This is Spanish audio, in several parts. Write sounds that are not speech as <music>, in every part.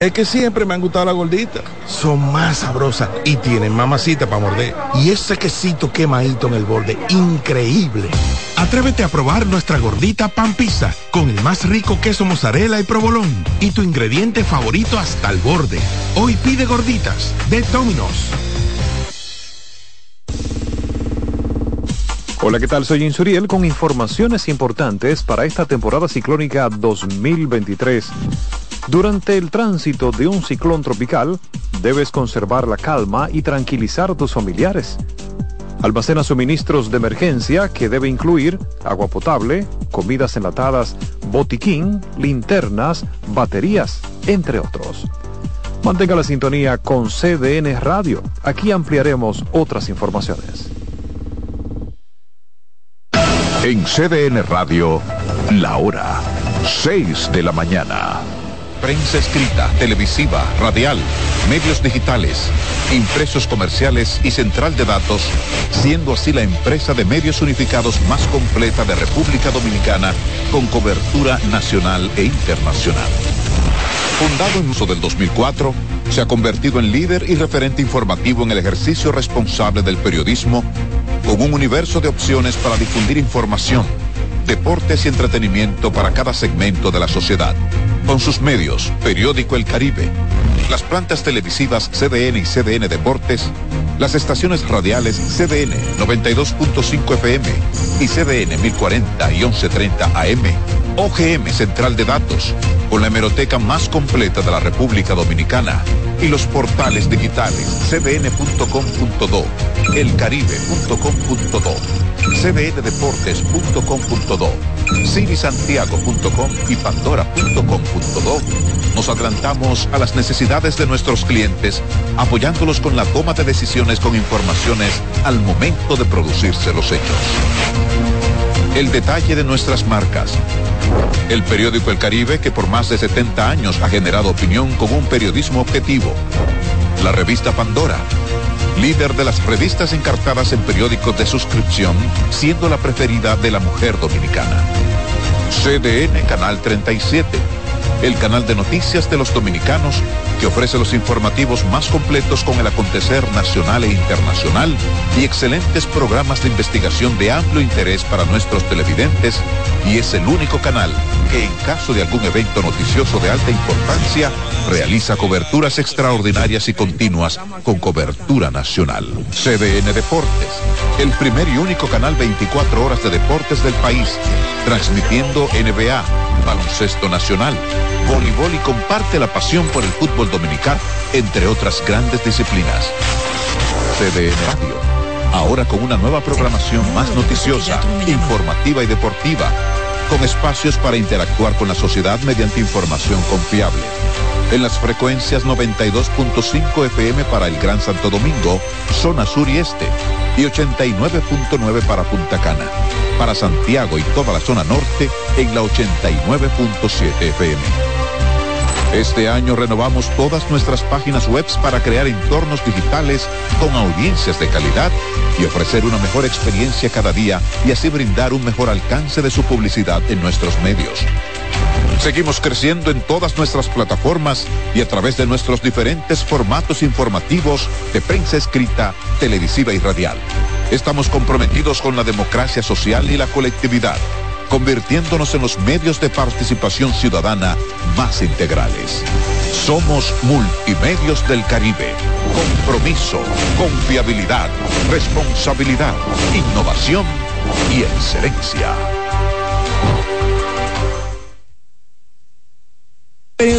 Es que siempre me han gustado las gorditas. Son más sabrosas y tienen mamacita para morder. Y ese quesito quemadito en el borde, increíble. Atrévete a probar nuestra gordita pan pizza con el más rico queso mozzarella y provolón y tu ingrediente favorito hasta el borde. Hoy pide gorditas de Domino's. Hola, ¿qué tal? Soy Insuriel con informaciones importantes para esta temporada ciclónica 2023. Durante el tránsito de un ciclón tropical, debes conservar la calma y tranquilizar a tus familiares. Almacena suministros de emergencia que debe incluir agua potable, comidas enlatadas, botiquín, linternas, baterías, entre otros. Mantenga la sintonía con CDN Radio. Aquí ampliaremos otras informaciones. En CDN Radio, la hora 6 de la mañana. Prensa escrita, televisiva, radial, medios digitales, impresos comerciales y central de datos, siendo así la empresa de medios unificados más completa de República Dominicana con cobertura nacional e internacional. Fundado en uso del 2004, se ha convertido en líder y referente informativo en el ejercicio responsable del periodismo, con un universo de opciones para difundir información, deportes y entretenimiento para cada segmento de la sociedad. Con sus medios, Periódico El Caribe, las plantas televisivas CDN y CDN Deportes, las estaciones radiales CDN 92.5 FM y CDN 1040 y 1130 AM, OGM Central de Datos, con la hemeroteca más completa de la República Dominicana y los portales digitales cdn.com.do, elcaribe.com.do, cdndeportes.com.do, cinisantiago.com y pandora.com.do. Nos adelantamos a las necesidades de nuestros clientes, apoyándolos con la toma de decisiones con informaciones al momento de producirse los hechos. El detalle de nuestras marcas. El periódico El Caribe, que por más de 70 años ha generado opinión con un periodismo objetivo. La revista Pandora, líder de las revistas encartadas en periódicos de suscripción, siendo la preferida de la mujer dominicana. CDN Canal 37, el canal de noticias de los dominicanos que ofrece los informativos más completos con el acontecer nacional e internacional y excelentes programas de investigación de amplio interés para nuestros televidentes y es el único canal que en caso de algún evento noticioso de alta importancia realiza coberturas extraordinarias y continuas con cobertura nacional. CDN Deportes, el primer y único canal 24 horas de deportes del país, transmitiendo NBA, baloncesto nacional, voleibol y comparte la pasión por el fútbol dominicano, entre otras grandes disciplinas. CDN Radio, ahora con una nueva programación más noticiosa, informativa y deportiva, con espacios para interactuar con la sociedad mediante información confiable. En las frecuencias 92.5 FM para el Gran Santo Domingo, zona sur y este, y 89.9 para Punta Cana. Para Santiago y toda la zona norte en la 89.7 FM. Este año renovamos todas nuestras páginas web para crear entornos digitales con audiencias de calidad y ofrecer una mejor experiencia cada día y así brindar un mejor alcance de su publicidad en nuestros medios. Seguimos creciendo en todas nuestras plataformas y a través de nuestros diferentes formatos informativos de prensa escrita, televisiva y radial. Estamos comprometidos con la democracia social y la colectividad, convirtiéndonos en los medios de participación ciudadana más integrales. Somos Multimedios del Caribe. Compromiso, confiabilidad, responsabilidad, innovación y excelencia.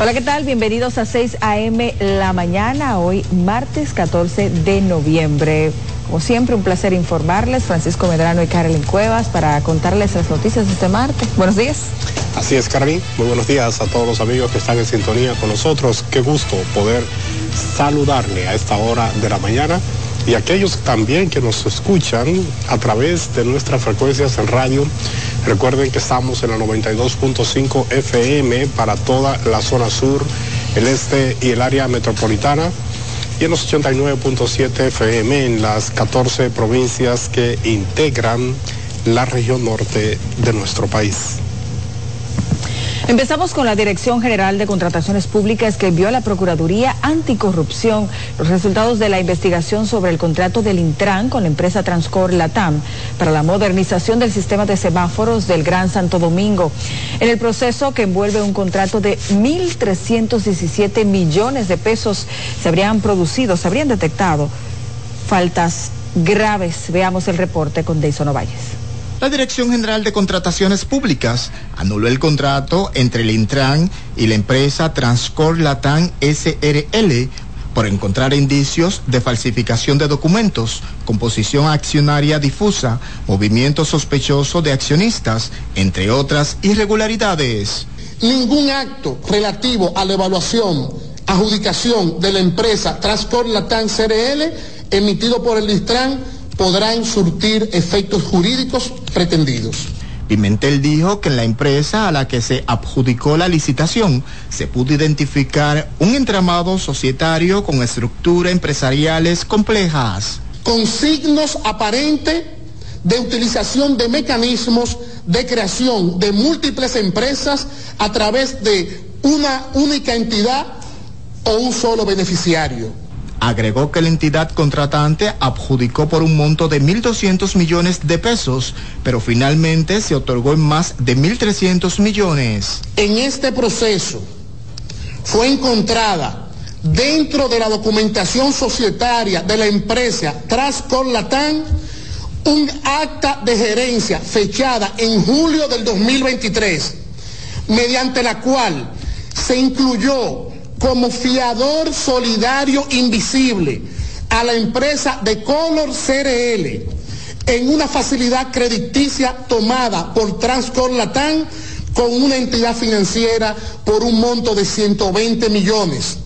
Hola, ¿qué tal? Bienvenidos a 6 a.m. la mañana, hoy martes 14 de noviembre. Como siempre, un placer informarles, Francisco Medrano y Carolyn Cuevas, para contarles las noticias de este martes. Buenos días. Así es, Carolyn. Muy buenos días a todos los amigos que están en sintonía con nosotros. Qué gusto poder saludarle a esta hora de la mañana y aquellos también que nos escuchan a través de nuestras frecuencias en radio. Recuerden que estamos en la 92.5 FM para toda la zona sur, el este y el área metropolitana y en los 89.7 FM en las 14 provincias que integran la región norte de nuestro país. Empezamos con la Dirección General de Contrataciones Públicas que envió a la Procuraduría Anticorrupción los resultados de la investigación sobre el contrato del Intran con la empresa Transcor Latam para la modernización del sistema de semáforos del Gran Santo Domingo. En el proceso que envuelve un contrato de 1.317 millones de pesos se habrían producido, se habrían detectado faltas graves. Veamos el reporte con Deison Ovalles la Dirección General de Contrataciones Públicas anuló el contrato entre el Intran y la empresa Transcor Latam SRL por encontrar indicios de falsificación de documentos, composición accionaria difusa, movimiento sospechoso de accionistas, entre otras irregularidades. Ningún acto relativo a la evaluación, adjudicación de la empresa Transcor Latam SRL emitido por el Intran podrán surtir efectos jurídicos pretendidos. Pimentel dijo que en la empresa a la que se adjudicó la licitación se pudo identificar un entramado societario con estructuras empresariales complejas. Con signos aparentes de utilización de mecanismos de creación de múltiples empresas a través de una única entidad o un solo beneficiario Agregó que la entidad contratante adjudicó por un monto de 1.200 millones de pesos, pero finalmente se otorgó en más de 1.300 millones. En este proceso fue encontrada dentro de la documentación societaria de la empresa Trascor Latam un acta de gerencia fechada en julio del 2023, mediante la cual se incluyó como fiador solidario invisible a la empresa de Color CRL en una facilidad crediticia tomada por Transcor Latam con una entidad financiera por un monto de 120 millones.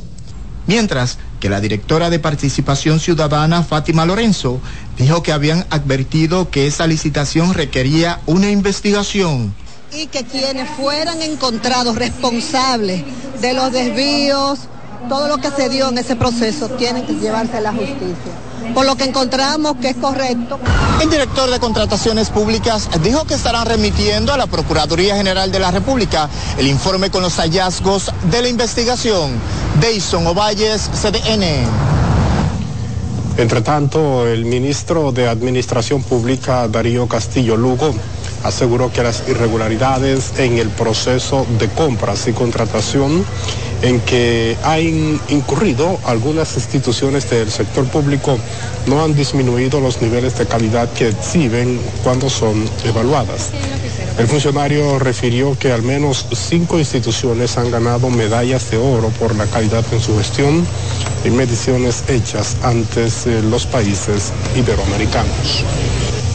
Mientras que la directora de Participación Ciudadana, Fátima Lorenzo, dijo que habían advertido que esa licitación requería una investigación y que quienes fueran encontrados responsables de los desvíos, todo lo que se dio en ese proceso, tienen que llevarse a la justicia. Por lo que encontramos que es correcto. El director de Contrataciones Públicas dijo que estarán remitiendo a la Procuraduría General de la República el informe con los hallazgos de la investigación. Deison Ovalles, CDN. Entre tanto, el ministro de Administración Pública, Darío Castillo Lugo, aseguró que las irregularidades en el proceso de compras y contratación en que han incurrido algunas instituciones del sector público no han disminuido los niveles de calidad que exhiben cuando son evaluadas. El funcionario refirió que al menos cinco instituciones han ganado medallas de oro por la calidad en su gestión en mediciones hechas antes de los países iberoamericanos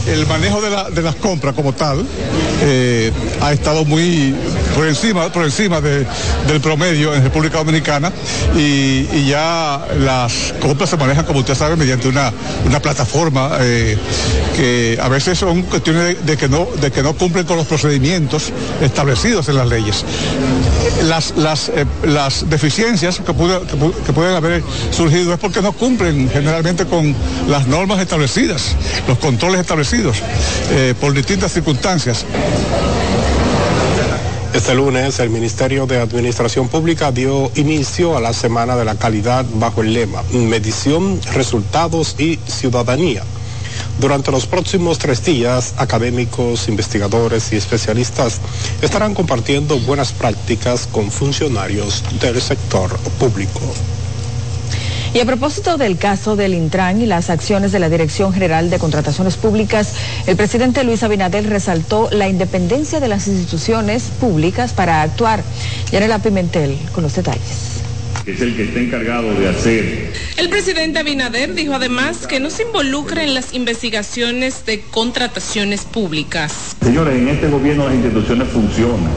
el manejo de, las compras como tal eh, ha estado muy por encima, por encima del promedio en República Dominicana y, ya las compras se manejan, como usted sabe, mediante una, plataforma eh, que a veces son cuestiones de, que no, de que no cumplen con los procedimientos establecidos en las leyes. Las, las, eh, deficiencias que, que pueden haber surgido es porque no cumplen generalmente con las normas establecidas, los controles establecidos eh, por distintas circunstancias. Este lunes el Ministerio de Administración Pública dio inicio a la Semana de la Calidad bajo el lema Medición, Resultados y Ciudadanía. Durante los próximos tres días, académicos, investigadores y especialistas estarán compartiendo buenas prácticas con funcionarios del sector público. Y a propósito del caso del Intran y las acciones de la Dirección General de Contrataciones Públicas, el presidente Luis Abinadel resaltó la independencia de las instituciones públicas para actuar Yanela Pimentel con los detalles es el que está encargado de hacer. El presidente Abinader dijo además que no se involucra en las investigaciones de contrataciones públicas. Señores, en este gobierno las instituciones funcionan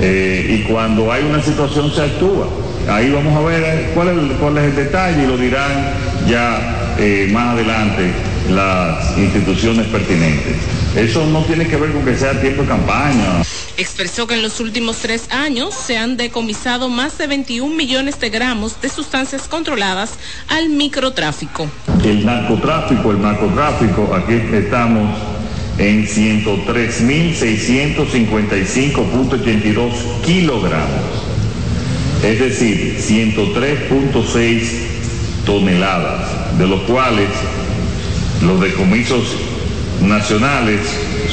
eh, y cuando hay una situación se actúa. Ahí vamos a ver cuál es, el detalle y lo dirán ya eh, más adelante las instituciones pertinentes. Eso no tiene que ver con que sea tiempo de campaña. Expresó que en los últimos tres años se han decomisado más de 21 millones de gramos de sustancias controladas al microtráfico. El narcotráfico, el narcotráfico, aquí estamos en 103.655.82 kilogramos, es decir, 103.6 toneladas, de los cuales los decomisos nacionales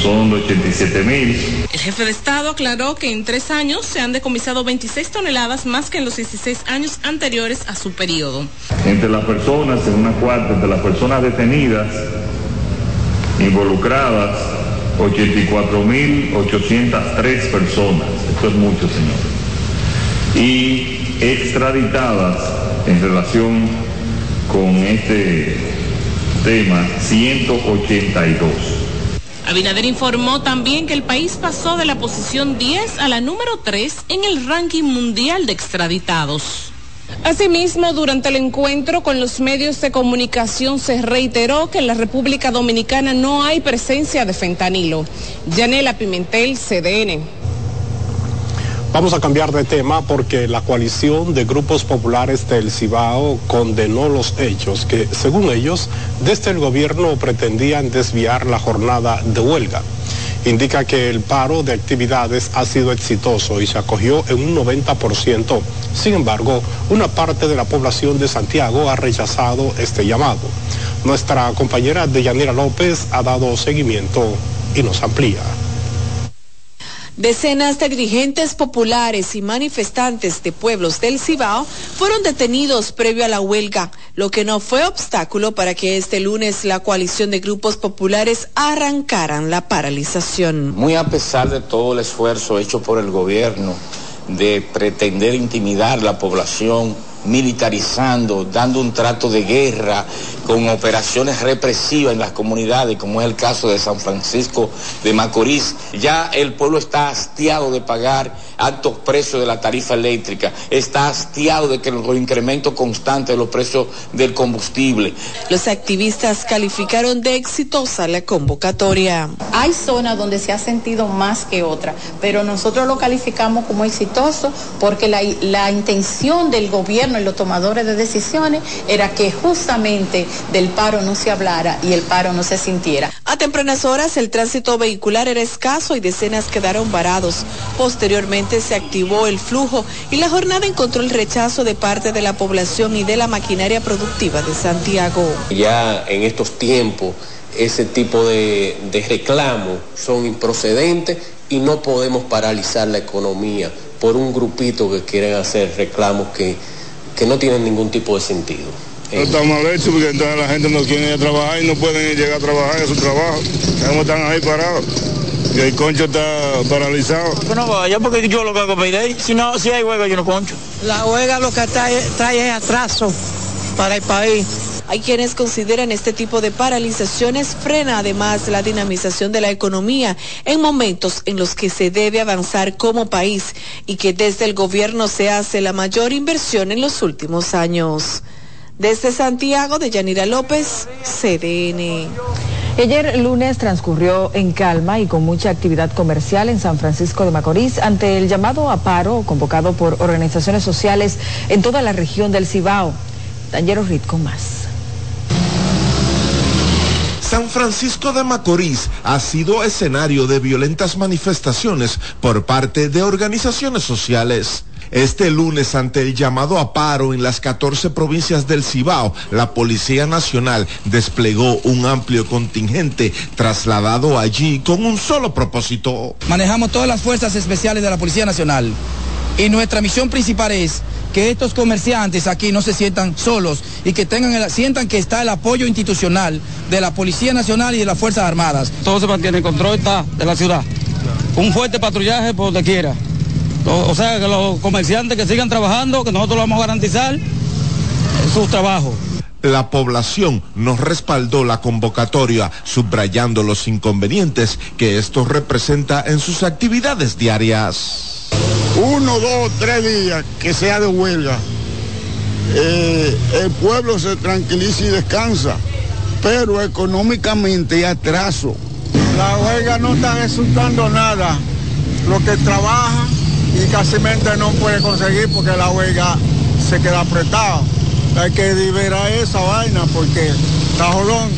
son 87 mil. El jefe de Estado aclaró que en tres años se han decomisado 26 toneladas más que en los 16 años anteriores a su periodo. Entre las personas, en una cuarta, entre las personas detenidas, involucradas, 84.803 personas. Esto es mucho, señor. Y extraditadas en relación con este tema, 182. Abinader informó también que el país pasó de la posición 10 a la número 3 en el ranking mundial de extraditados. Asimismo, durante el encuentro con los medios de comunicación se reiteró que en la República Dominicana no hay presencia de fentanilo. Yanela Pimentel, CDN. Vamos a cambiar de tema porque la coalición de grupos populares del Cibao condenó los hechos que, según ellos, desde el gobierno pretendían desviar la jornada de huelga. Indica que el paro de actividades ha sido exitoso y se acogió en un 90%. Sin embargo, una parte de la población de Santiago ha rechazado este llamado. Nuestra compañera Deyanira López ha dado seguimiento y nos amplía. Decenas de dirigentes populares y manifestantes de pueblos del Cibao fueron detenidos previo a la huelga, lo que no fue obstáculo para que este lunes la coalición de grupos populares arrancaran la paralización. Muy a pesar de todo el esfuerzo hecho por el gobierno de pretender intimidar la población, militarizando, dando un trato de guerra, con operaciones represivas en las comunidades, como es el caso de San Francisco de Macorís. Ya el pueblo está hastiado de pagar altos precios de la tarifa eléctrica, está hastiado de que los incrementos constantes de los precios del combustible. Los activistas calificaron de exitosa la convocatoria. Hay zonas donde se ha sentido más que otra, pero nosotros lo calificamos como exitoso porque la, la intención del gobierno y los tomadores de decisiones era que justamente del paro no se hablara y el paro no se sintiera. A tempranas horas el tránsito vehicular era escaso y decenas quedaron varados. Posteriormente se activó el flujo y la jornada encontró el rechazo de parte de la población y de la maquinaria productiva de Santiago. Ya en estos tiempos ese tipo de, de reclamos son improcedentes y no podemos paralizar la economía por un grupito que quieren hacer reclamos que, que no tienen ningún tipo de sentido. No está mal hecho porque entonces la gente no quiere ir a trabajar y no pueden llegar a trabajar a su trabajo. ¿Cómo están ahí parados? Y el concho está paralizado. Que no vaya porque yo lo que hago pedir. Si no, si hay huelga yo no concho. La huelga lo que trae, trae es atraso para el país. Hay quienes consideran este tipo de paralizaciones frena además la dinamización de la economía en momentos en los que se debe avanzar como país y que desde el gobierno se hace la mayor inversión en los últimos años. Desde Santiago, de Yanira López, CDN. Ayer lunes transcurrió en calma y con mucha actividad comercial en San Francisco de Macorís ante el llamado a paro convocado por organizaciones sociales en toda la región del Cibao. Daniel Rit con más. San Francisco de Macorís ha sido escenario de violentas manifestaciones por parte de organizaciones sociales. Este lunes, ante el llamado a paro en las 14 provincias del Cibao, la Policía Nacional desplegó un amplio contingente trasladado allí con un solo propósito. Manejamos todas las fuerzas especiales de la Policía Nacional y nuestra misión principal es que estos comerciantes aquí no se sientan solos y que tengan el, sientan que está el apoyo institucional de la Policía Nacional y de las Fuerzas Armadas. Todo se mantiene en control está de la ciudad. Un fuerte patrullaje por donde quiera O, sea, que los comerciantes que sigan trabajando, que nosotros lo vamos a garantizar su trabajo. La población nos respaldó la convocatoria, subrayando los inconvenientes que esto representa en sus actividades diarias. Uno, dos, tres días que sea de huelga, eh, el pueblo se tranquiliza y descansa, pero económicamente hay atraso. La huelga no está resultando nada. Lo que trabaja y casi no puede conseguir porque la huelga se queda apretada. Hay que liberar esa vaina porque está jodón.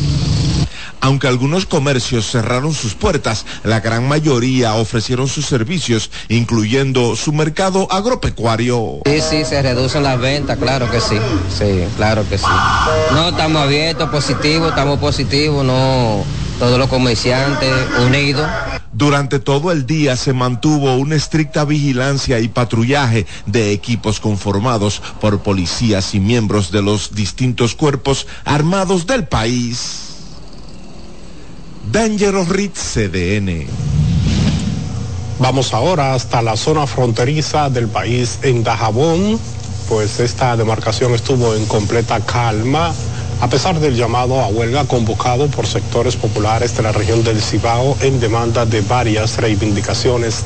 Aunque algunos comercios cerraron sus puertas, la gran mayoría ofrecieron sus servicios, incluyendo su mercado agropecuario. Sí, sí, se reducen las ventas, claro que sí. Sí, claro que sí. No, estamos abiertos, positivos, estamos positivos, no todos los comerciantes unidos. Durante todo el día se mantuvo una estricta vigilancia y patrullaje de equipos conformados por policías y miembros de los distintos cuerpos armados del país. Dangerous Ritz CDN. Vamos ahora hasta la zona fronteriza del país en Dajabón, pues esta demarcación estuvo en completa calma a pesar del llamado a huelga convocado por sectores populares de la región del Cibao en demanda de varias reivindicaciones.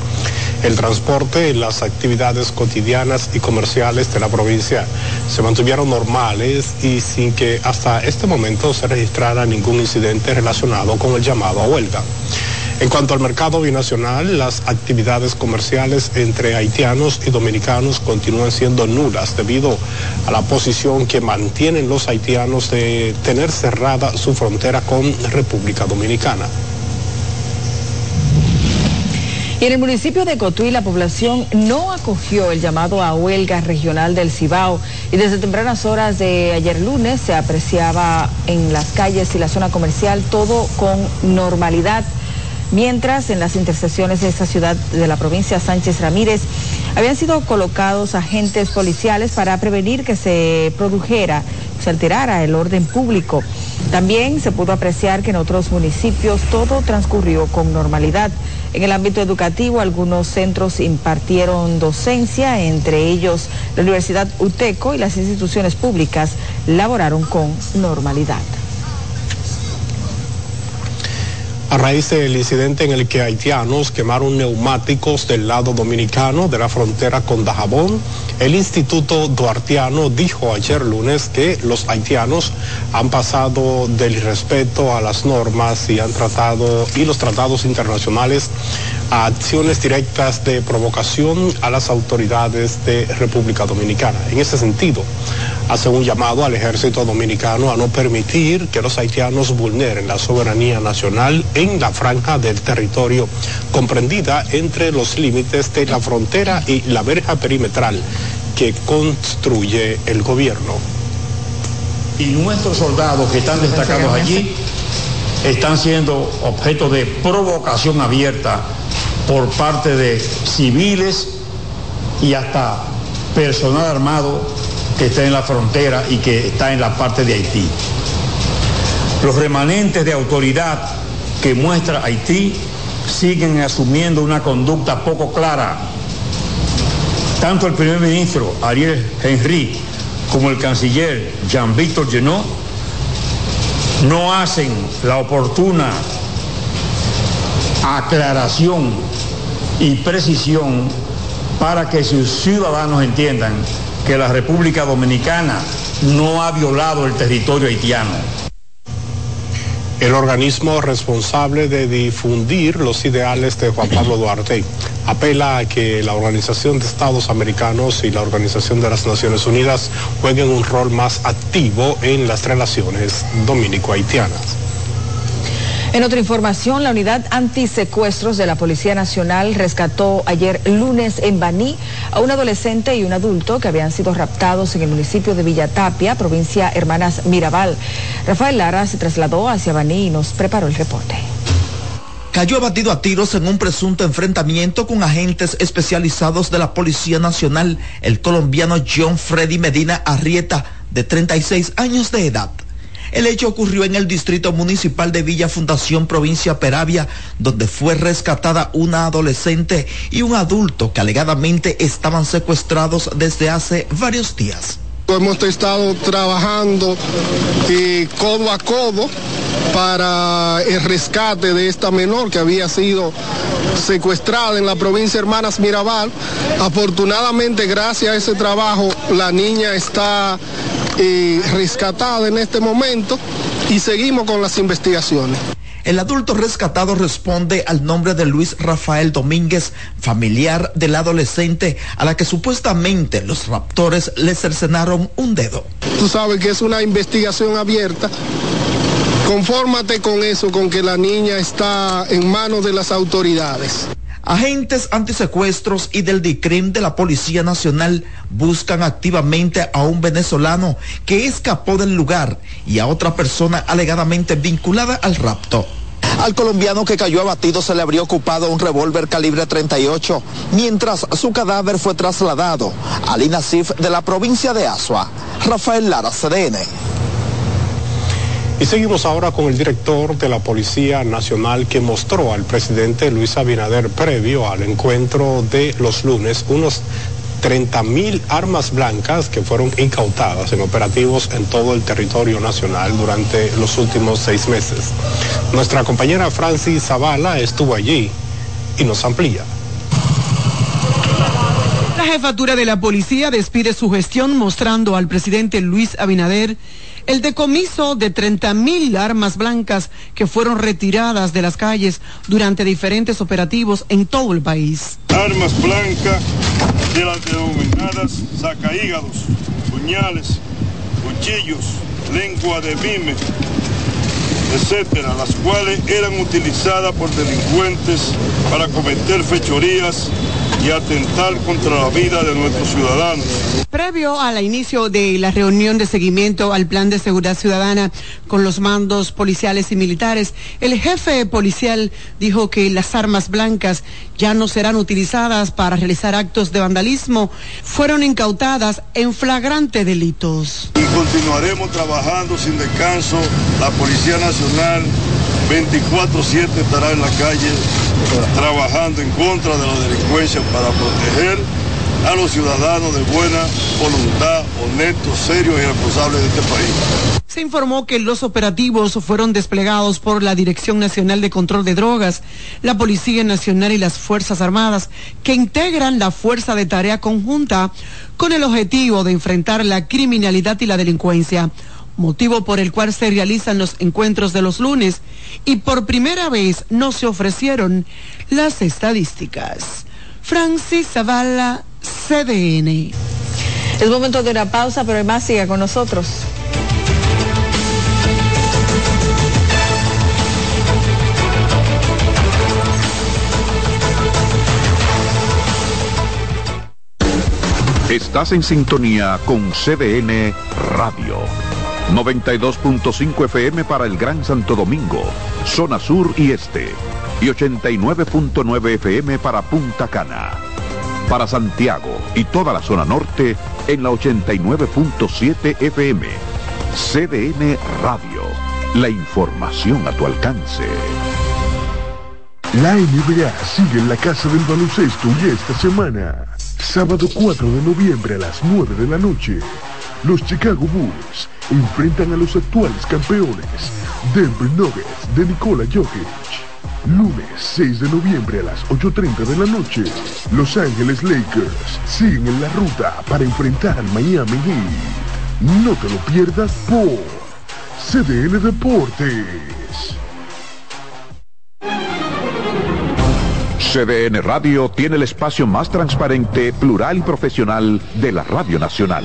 El transporte, las actividades cotidianas y comerciales de la provincia se mantuvieron normales y sin que hasta este momento se registrara ningún incidente relacionado con el llamado a huelga. En cuanto al mercado binacional, las actividades comerciales entre haitianos y dominicanos continúan siendo nulas debido a la posición que mantienen los haitianos de tener cerrada su frontera con República Dominicana. Y en el municipio de Cotuí la población no acogió el llamado a huelga regional del Cibao y desde tempranas horas de ayer lunes se apreciaba en las calles y la zona comercial todo con normalidad mientras en las intersecciones de esta ciudad de la provincia Sánchez Ramírez habían sido colocados agentes policiales para prevenir que se produjera, se alterara el orden público. También se pudo apreciar que en otros municipios todo transcurrió con normalidad. En el ámbito educativo, algunos centros impartieron docencia, entre ellos la Universidad UTECO y las instituciones públicas laboraron con normalidad. A raíz del incidente en el que haitianos quemaron neumáticos del lado dominicano de la frontera con Dajabón, el Instituto Duartiano dijo ayer lunes que los haitianos han pasado del irrespeto a las normas y han tratado y los tratados internacionales a acciones directas de provocación a las autoridades de República Dominicana. En ese sentido, hace un llamado al ejército dominicano a no permitir que los haitianos vulneren la soberanía nacional en la franja del territorio comprendida entre los límites de la frontera y la verja perimetral que construye el gobierno. Y nuestros soldados que están destacados allí están siendo objeto de provocación abierta por parte de civiles y hasta personal armado que está en la frontera y que está en la parte de Haití. Los remanentes de autoridad que muestra Haití siguen asumiendo una conducta poco clara. Tanto el primer ministro Ariel Henry como el canciller Jean-Victor Genot no hacen la oportuna aclaración y precisión para que sus ciudadanos entiendan que la República Dominicana no ha violado el territorio haitiano. El organismo responsable de difundir los ideales de Juan Pablo Duarte apela a que la Organización de Estados Americanos y la Organización de las Naciones Unidas jueguen un rol más activo en las relaciones dominico-haitianas. En otra información, la unidad antisecuestros de la Policía Nacional rescató ayer lunes en Baní a un adolescente y un adulto que habían sido raptados en el municipio de Villatapia, provincia Hermanas Mirabal. Rafael Lara se trasladó hacia Baní y nos preparó el reporte cayó abatido a tiros en un presunto enfrentamiento con agentes especializados de la Policía Nacional, el colombiano John Freddy Medina Arrieta, de 36 años de edad. El hecho ocurrió en el distrito municipal de Villa Fundación, provincia Peravia, donde fue rescatada una adolescente y un adulto que alegadamente estaban secuestrados desde hace varios días. Hemos estado trabajando eh, codo a codo para el rescate de esta menor que había sido secuestrada en la provincia Hermanas Mirabal. Afortunadamente, gracias a ese trabajo, la niña está eh, rescatada en este momento y seguimos con las investigaciones. El adulto rescatado responde al nombre de Luis Rafael Domínguez, familiar del adolescente a la que supuestamente los raptores le cercenaron un dedo. Tú sabes que es una investigación abierta. Confórmate con eso, con que la niña está en manos de las autoridades. Agentes antisecuestros y del DICRIM de la Policía Nacional buscan activamente a un venezolano que escapó del lugar y a otra persona alegadamente vinculada al rapto. Al colombiano que cayó abatido se le habría ocupado un revólver calibre 38, mientras su cadáver fue trasladado al INASIF de la provincia de Asua. Rafael Lara, CDN. Y seguimos ahora con el director de la Policía Nacional que mostró al presidente Luis Abinader previo al encuentro de los lunes unos 30 mil armas blancas que fueron incautadas en operativos en todo el territorio nacional durante los últimos seis meses. Nuestra compañera Francis Zavala estuvo allí y nos amplía. La jefatura de la policía despide su gestión mostrando al presidente Luis Abinader el decomiso de 30 mil armas blancas que fueron retiradas de las calles durante diferentes operativos en todo el país. Armas blancas de las denominadas sacahígados, puñales, cuchillos, lengua de mime, etcétera, las cuales eran utilizadas por delincuentes para cometer fechorías y atentar contra la vida de nuestros ciudadanos. Previo al inicio de la reunión de seguimiento al plan de seguridad ciudadana con los mandos policiales y militares, el jefe policial dijo que las armas blancas ya no serán utilizadas para realizar actos de vandalismo, fueron incautadas en flagrante delitos. Y continuaremos trabajando sin descanso. La Policía Nacional 24/7 estará en la calle trabajando en contra de la delincuencia para proteger a los ciudadanos de buena voluntad, honestos, serios y responsables de este país. Se informó que los operativos fueron desplegados por la Dirección Nacional de Control de Drogas, la Policía Nacional y las Fuerzas Armadas, que integran la Fuerza de Tarea Conjunta con el objetivo de enfrentar la criminalidad y la delincuencia motivo por el cual se realizan los encuentros de los lunes y por primera vez no se ofrecieron las estadísticas. Francis Zavala, CDN. Es momento de una pausa, pero además siga con nosotros. Estás en sintonía con CDN Radio. 92.5 FM para el Gran Santo Domingo, zona sur y este, y 89.9 FM para Punta Cana. Para Santiago y toda la zona norte en la 89.7 FM. CDN Radio. La información a tu alcance. La NBA sigue en la casa del baloncesto y esta semana, sábado 4 de noviembre a las 9 de la noche, los Chicago Bulls enfrentan a los actuales campeones, Denver Nuggets de Nikola Jokic. Lunes 6 de noviembre a las 8.30 de la noche, Los Ángeles Lakers siguen en la ruta para enfrentar al Miami Heat. No te lo pierdas por CDN Deportes. CDN Radio tiene el espacio más transparente, plural y profesional de la Radio Nacional.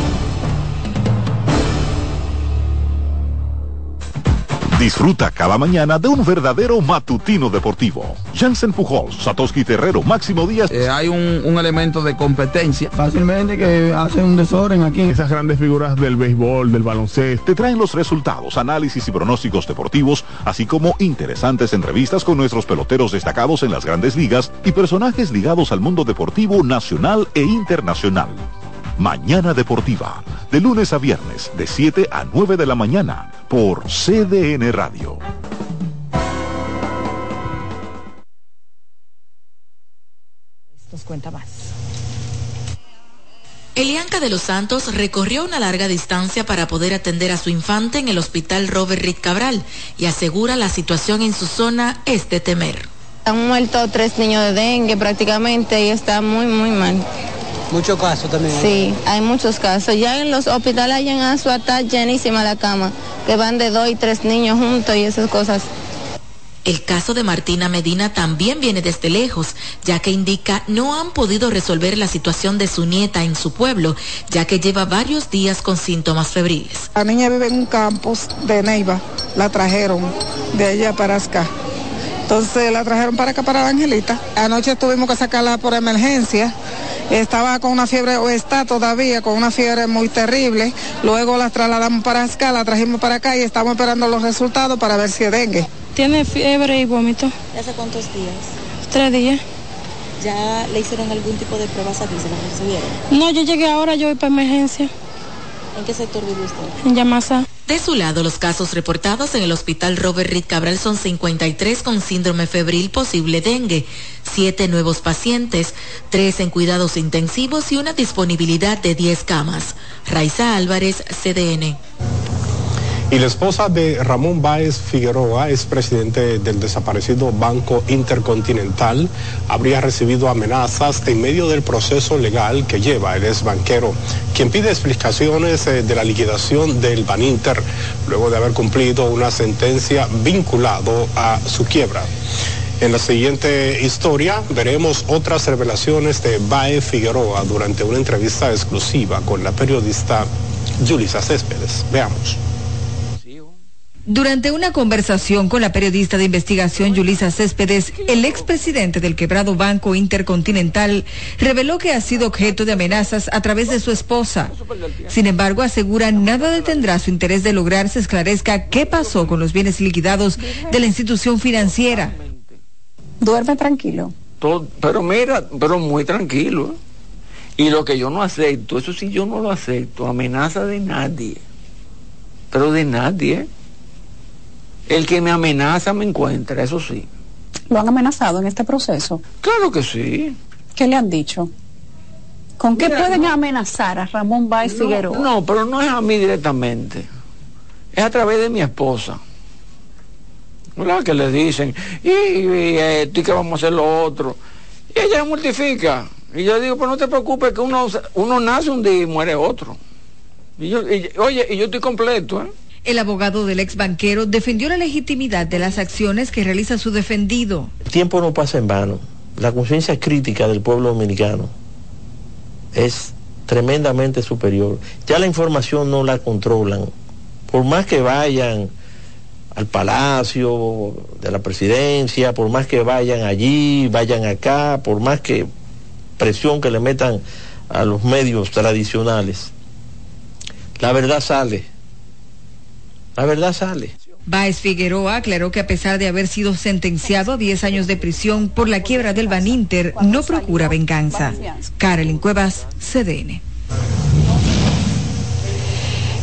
Disfruta cada mañana de un verdadero matutino deportivo. Jansen Pujols, Satoshi Terrero, Máximo Díaz. Eh, hay un, un elemento de competencia. Fácilmente que hace un desorden aquí. Esas grandes figuras del béisbol, del baloncesto. Te traen los resultados, análisis y pronósticos deportivos, así como interesantes entrevistas con nuestros peloteros destacados en las grandes ligas y personajes ligados al mundo deportivo nacional e internacional. Mañana Deportiva, de lunes a viernes, de 7 a 9 de la mañana, por CDN Radio. Nos cuenta más. Elianca de los Santos recorrió una larga distancia para poder atender a su infante en el hospital Robert Reed Cabral y asegura la situación en su zona es de temer. Han muerto tres niños de dengue prácticamente y está muy, muy mal. Muchos casos también. Sí, hay muchos casos. Ya en los hospitales allá en Asua está llenísima la cama, que van de dos y tres niños juntos y esas cosas. El caso de Martina Medina también viene desde lejos, ya que indica no han podido resolver la situación de su nieta en su pueblo, ya que lleva varios días con síntomas febriles. La niña vive en un campus de Neiva, la trajeron de allá para acá. Entonces la trajeron para acá, para la Angelita. Anoche tuvimos que sacarla por emergencia. Estaba con una fiebre, o está todavía con una fiebre muy terrible. Luego la trasladamos para acá, la trajimos para acá y estamos esperando los resultados para ver si es dengue. Tiene fiebre y vómito. ¿Hace cuántos días? Tres días. ¿Ya le hicieron algún tipo de pruebas aquí? ¿Se las recibieron? No, yo llegué ahora, yo voy para emergencia. ¿En qué sector vive usted? En Yamasa. De su lado, los casos reportados en el hospital Robert Reed Cabral son 53 con síndrome febril posible dengue, 7 nuevos pacientes, 3 en cuidados intensivos y una disponibilidad de 10 camas. Raiza Álvarez, CDN. Y la esposa de Ramón Báez Figueroa, es presidente del desaparecido Banco Intercontinental, habría recibido amenazas en medio del proceso legal que lleva el ex banquero, quien pide explicaciones eh, de la liquidación del Baninter luego de haber cumplido una sentencia vinculado a su quiebra. En la siguiente historia veremos otras revelaciones de Baez Figueroa durante una entrevista exclusiva con la periodista Yulisa Céspedes. Veamos. Durante una conversación con la periodista de investigación Yulisa Céspedes, el expresidente del quebrado Banco Intercontinental reveló que ha sido objeto de amenazas a través de su esposa. Sin embargo, asegura nada detendrá su interés de lograr se esclarezca qué pasó con los bienes liquidados de la institución financiera. Duerme tranquilo. Todo, pero mira, pero muy tranquilo. Y lo que yo no acepto, eso sí yo no lo acepto, amenaza de nadie. Pero de nadie. El que me amenaza me encuentra, eso sí. ¿Lo han amenazado en este proceso? Claro que sí. ¿Qué le han dicho? ¿Con qué pueden no- amenazar a Ramón Báez No, Figueroa? No, pero no es a mí directamente. Es a través de mi esposa. ¿Verdad? Que le dicen, y, y esto, y que vamos a hacer lo otro. Y ella mortifica. Y yo digo, pues no te preocupes, que uno, uno nace un día y muere otro. Y yo, y- oye, y yo estoy completo, ¿eh? El abogado del ex banquero defendió la legitimidad de las acciones que realiza su defendido. El tiempo no pasa en vano. La conciencia crítica del pueblo dominicano es tremendamente superior. Ya la información no la controlan. Por más que vayan al palacio de la presidencia, por más que vayan allí, vayan acá, por más que presión que le metan a los medios tradicionales, la verdad sale. La verdad sale. Báez Figueroa aclaró que a pesar de haber sido sentenciado a 10 años de prisión por la quiebra del Baninter, no procura venganza. Carolyn Cuevas, CDN.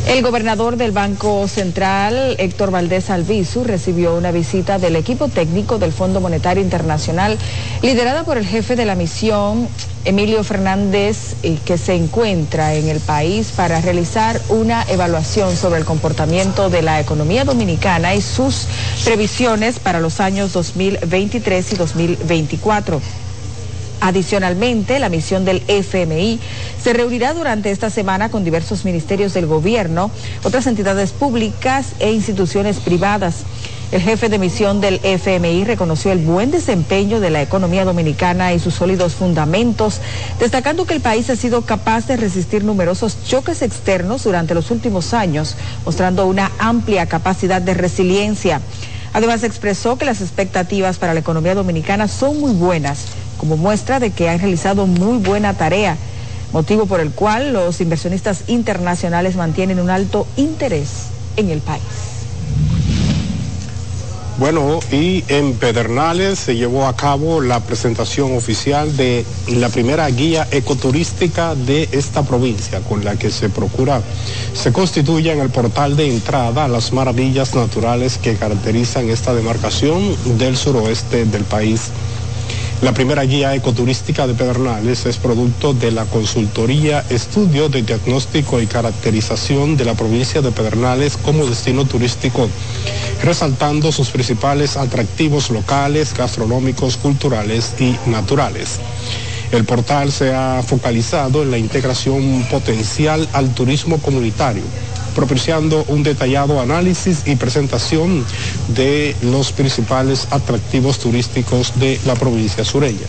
El gobernador del Banco Central, Héctor Valdés Albizu, recibió una visita del equipo técnico del Fondo Monetario Internacional, liderada por el jefe de la misión, Emilio Fernández, que se encuentra en el país para realizar una evaluación sobre el comportamiento de la economía dominicana y sus previsiones para los años 2023 y 2024. Adicionalmente, la misión del FMI se reunirá durante esta semana con diversos ministerios del gobierno, otras entidades públicas e instituciones privadas. El jefe de misión del FMI reconoció el buen desempeño de la economía dominicana y sus sólidos fundamentos, destacando que el país ha sido capaz de resistir numerosos choques externos durante los últimos años, mostrando una amplia capacidad de resiliencia. Además expresó que las expectativas para la economía dominicana son muy buenas, como muestra de que han realizado muy buena tarea, motivo por el cual los inversionistas internacionales mantienen un alto interés en el país. Bueno, y en Pedernales se llevó a cabo la presentación oficial de la primera guía ecoturística de esta provincia, con la que se procura se constituya en el portal de entrada a las maravillas naturales que caracterizan esta demarcación del suroeste del país. La primera guía ecoturística de Pedernales es producto de la consultoría Estudio de Diagnóstico y Caracterización de la provincia de Pedernales como destino turístico, resaltando sus principales atractivos locales, gastronómicos, culturales y naturales. El portal se ha focalizado en la integración potencial al turismo comunitario propiciando un detallado análisis y presentación de los principales atractivos turísticos de la provincia sureña.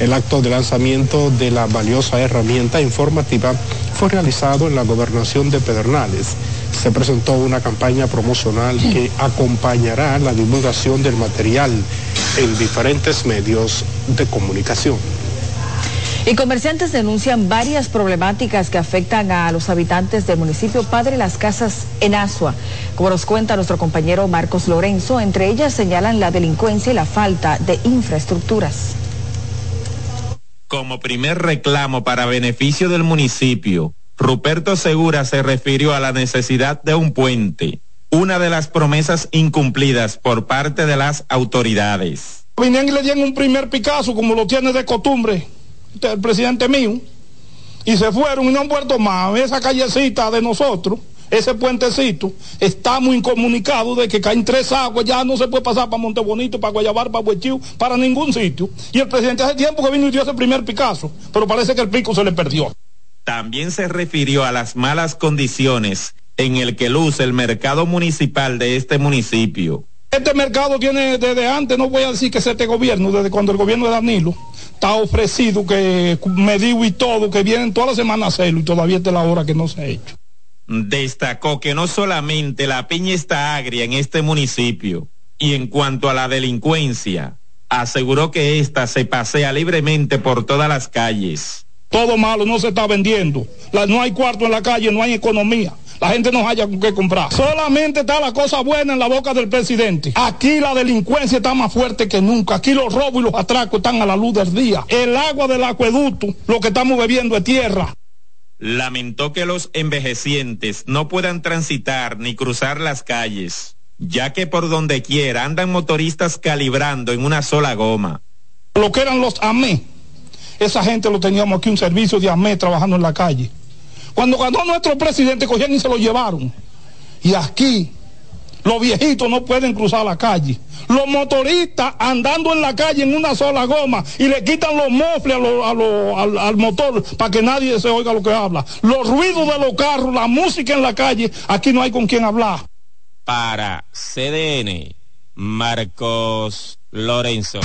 El acto de lanzamiento de la valiosa herramienta informativa fue realizado en la gobernación de Pedernales. Se presentó una campaña promocional que acompañará la divulgación del material en diferentes medios de comunicación. Y comerciantes denuncian varias problemáticas que afectan a los habitantes del municipio Padre Las Casas en Asua. Como nos cuenta nuestro compañero Marcos Lorenzo, entre ellas señalan la delincuencia y la falta de infraestructuras. Como primer reclamo para beneficio del municipio, Ruperto Segura se refirió a la necesidad de un puente, una de las promesas incumplidas por parte de las autoridades. Vinieron y le dieron un primer Picasso como lo tiene de costumbre el presidente mío, y se fueron y no han vuelto más. Esa callecita de nosotros, ese puentecito, estamos incomunicados de que caen tres aguas, ya no se puede pasar para Montebonito, para Guayabar, para Huechiu, para ningún sitio. Y el presidente hace tiempo que vino y dio ese primer Picasso, pero parece que el pico se le perdió. También se refirió a las malas condiciones en el que luce el mercado municipal de este municipio. Este mercado tiene desde antes, no voy a decir que es este gobierno, desde cuando el gobierno de Danilo, está ofrecido que medido y todo, que vienen todas las semanas a hacerlo y todavía está la hora que no se ha hecho. Destacó que no solamente la piña está agria en este municipio, y en cuanto a la delincuencia, aseguró que ésta se pasea libremente por todas las calles. Todo malo, no se está vendiendo. no hay cuarto en la calle, no hay economía. La gente no haya con qué comprar. Solamente está la cosa buena en la boca del presidente. Aquí la delincuencia está más fuerte que nunca. Aquí los robos y los atracos están a la luz del día. El agua del acueducto, lo que estamos bebiendo es tierra. Lamentó que los envejecientes no puedan transitar ni cruzar las calles, ya que por donde quiera andan motoristas calibrando en una sola goma. Lo que eran los AME, esa gente lo teníamos aquí un servicio de AME trabajando en la calle. Cuando ganó nuestro presidente, cogían y se lo llevaron. Y aquí, los viejitos no pueden cruzar la calle. Los motoristas andando en la calle en una sola goma y le quitan los mofles al, motor para que nadie se oiga lo que habla. Los ruidos de los carros, la música en la calle, aquí no hay con quién hablar. Para CDN, Marcos Lorenzo.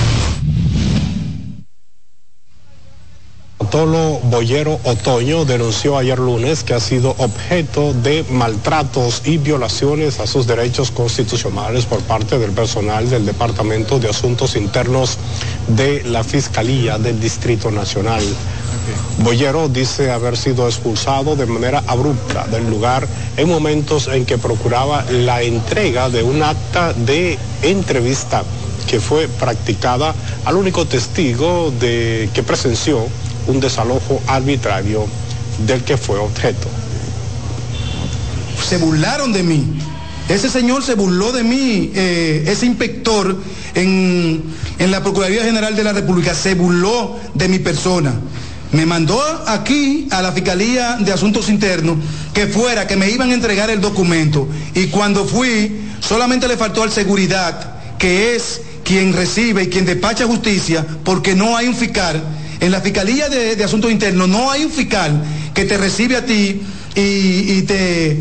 Tolo Boyero Otoño denunció ayer lunes que ha sido objeto de maltratos y violaciones a sus derechos constitucionales por parte del personal del Departamento de Asuntos Internos de la Fiscalía del Distrito Nacional. Boyero dice haber sido expulsado de manera abrupta del lugar en momentos en que procuraba la entrega de un acta de entrevista que fue practicada al único testigo de que presenció un desalojo arbitrario del que fue objeto. Se burlaron de mí. Ese señor se burló de mí, eh, ese inspector en, en la Procuraduría General de la República, se burló de mi persona. Me mandó aquí a la Fiscalía de Asuntos Internos que fuera, que me iban a entregar el documento. Y cuando fui, solamente le faltó al seguridad, que es quien recibe y quien despacha justicia, porque no hay un fiscal en la Fiscalía de, Asuntos Internos no hay un fiscal que te recibe a ti y, te,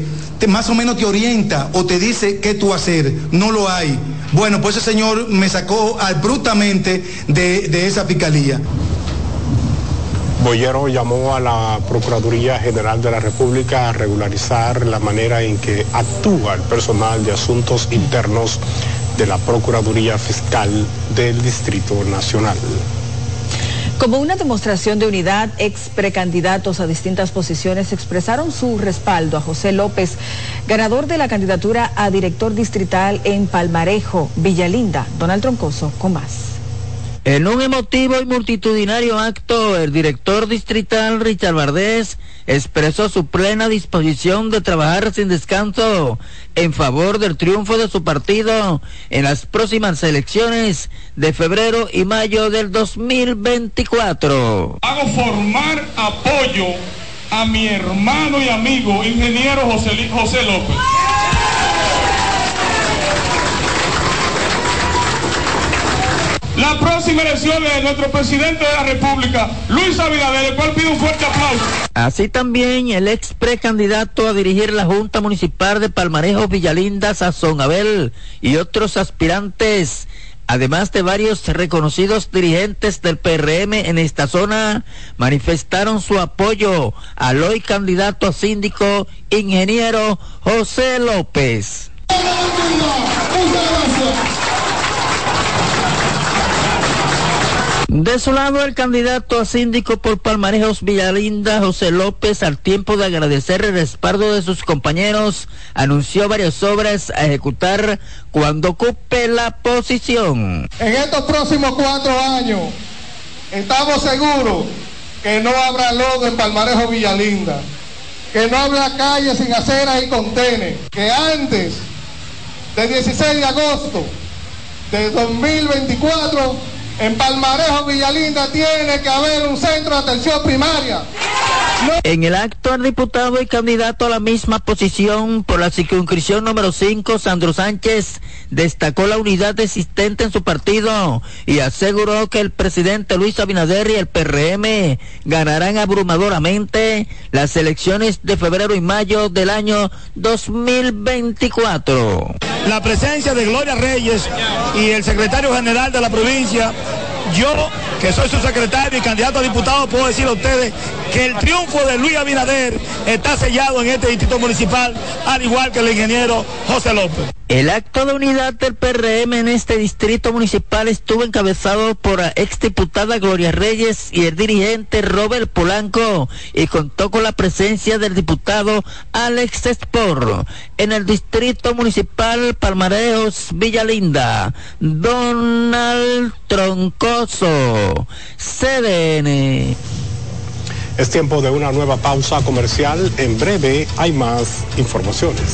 más o menos te orienta o te dice qué tú hacer. No lo hay. Bueno, pues ese señor me sacó abruptamente de, de esa fiscalía. Boyero llamó a la Procuraduría General de la República a regularizar la manera en que actúa el personal de asuntos internos de la Procuraduría Fiscal del Distrito Nacional. Como una demostración de unidad, ex precandidatos a distintas posiciones expresaron su respaldo a José López, ganador de la candidatura a director distrital en Palmarejo, Villalinda. Donald Troncoso, con más. En un emotivo y multitudinario acto, el director distrital Richard Bardés expresó su plena disposición de trabajar sin descanso en favor del triunfo de su partido en las próximas elecciones de febrero y mayo del 2024. Hago formar apoyo a mi hermano y amigo, ingeniero José, José López. La próxima elección es nuestro presidente de la República, Luis Abinader, el cual pide un fuerte aplauso. Así también el ex precandidato a dirigir la Junta Municipal de Palmarejo Villalinda, Sazón Abel, y otros aspirantes, además de varios reconocidos dirigentes del PRM en esta zona, manifestaron su apoyo al hoy candidato a síndico, ingeniero José López. De su lado, el candidato a síndico por Palmarejos Villalinda, José López, al tiempo de agradecer el respaldo de sus compañeros, anunció varias obras a ejecutar cuando ocupe la posición. En estos próximos cuatro años, estamos seguros que no habrá lodo en Palmarejo Villalinda, que no habrá calles sin aceras y contenes, que antes del 16 de agosto de 2024 en Palmarejo Villalinda tiene que haber un centro de atención primaria. En el acto, el diputado y candidato a la misma posición por la circunscripción número 5, Sandro Sánchez, destacó la unidad existente en su partido y aseguró que el presidente Luis Abinader y el PRM ganarán abrumadoramente las elecciones de febrero y mayo del año 2024. La presencia de Gloria Reyes y el secretario general de la provincia yo, que soy su secretario y candidato a diputado, puedo decir a ustedes que el triunfo de Luis Abinader está sellado en este distrito municipal, al igual que el ingeniero José López. El acto de unidad del PRM en este distrito municipal estuvo encabezado por la exdiputada Gloria Reyes y el dirigente Robert Polanco y contó con la presencia del diputado Alex Sport. En el distrito municipal Palmareos Villalinda, Donald Troncoso, CDN. Es tiempo de una nueva pausa comercial. En breve hay más informaciones.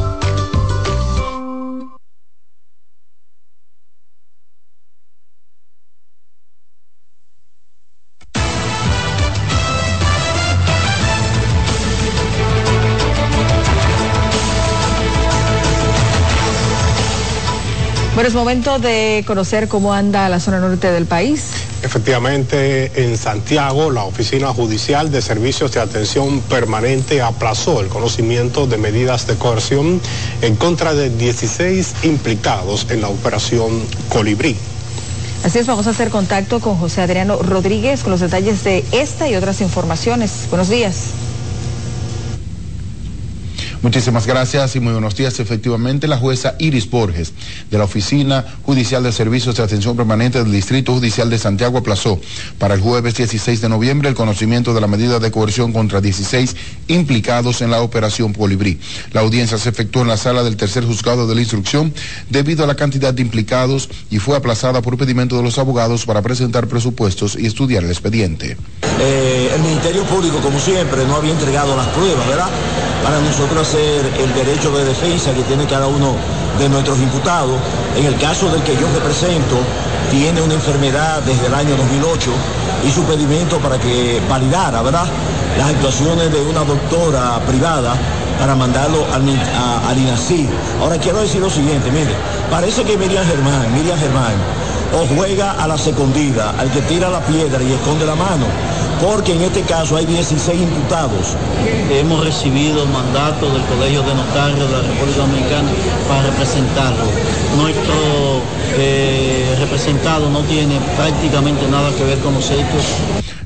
Bueno, es momento de conocer cómo anda la zona norte del país. Efectivamente, en Santiago, la Oficina Judicial de Servicios de Atención Permanente aplazó el conocimiento de medidas de coerción en contra de 16 implicados en la operación Colibrí. Así es, vamos a hacer contacto con José Adriano Rodríguez con los detalles de esta y otras informaciones. Buenos días. Muchísimas gracias y muy buenos días. Efectivamente, la jueza Iris Borges de la Oficina Judicial de Servicios de Atención Permanente del Distrito Judicial de Santiago aplazó para el jueves 16 de noviembre el conocimiento de la medida de coerción contra 16 implicados en la operación Colibrí. La audiencia se efectuó en la sala del tercer juzgado de la instrucción debido a la cantidad de implicados y fue aplazada por pedimento de los abogados para presentar presupuestos y estudiar el expediente. Eh, el Ministerio Público, como siempre, no había entregado las pruebas, ¿verdad? Para nosotros hacer el derecho de defensa que tiene cada uno de nuestros imputados. En el caso del que yo represento, tiene una enfermedad desde el año 2008 y su pedimento para que validara, ¿verdad? Las actuaciones de una doctora privada para mandarlo al, a- al INACI. Ahora quiero decir lo siguiente, mire, parece que Miriam Germán, Miriam Germán, o juega a la secondida, al que tira la piedra y esconde la mano, porque en este caso hay 16 imputados. Hemos recibido mandato del Colegio de Notarios de la República Dominicana para representarlo. Nuestro eh, representado no tiene prácticamente nada que ver con los hechos.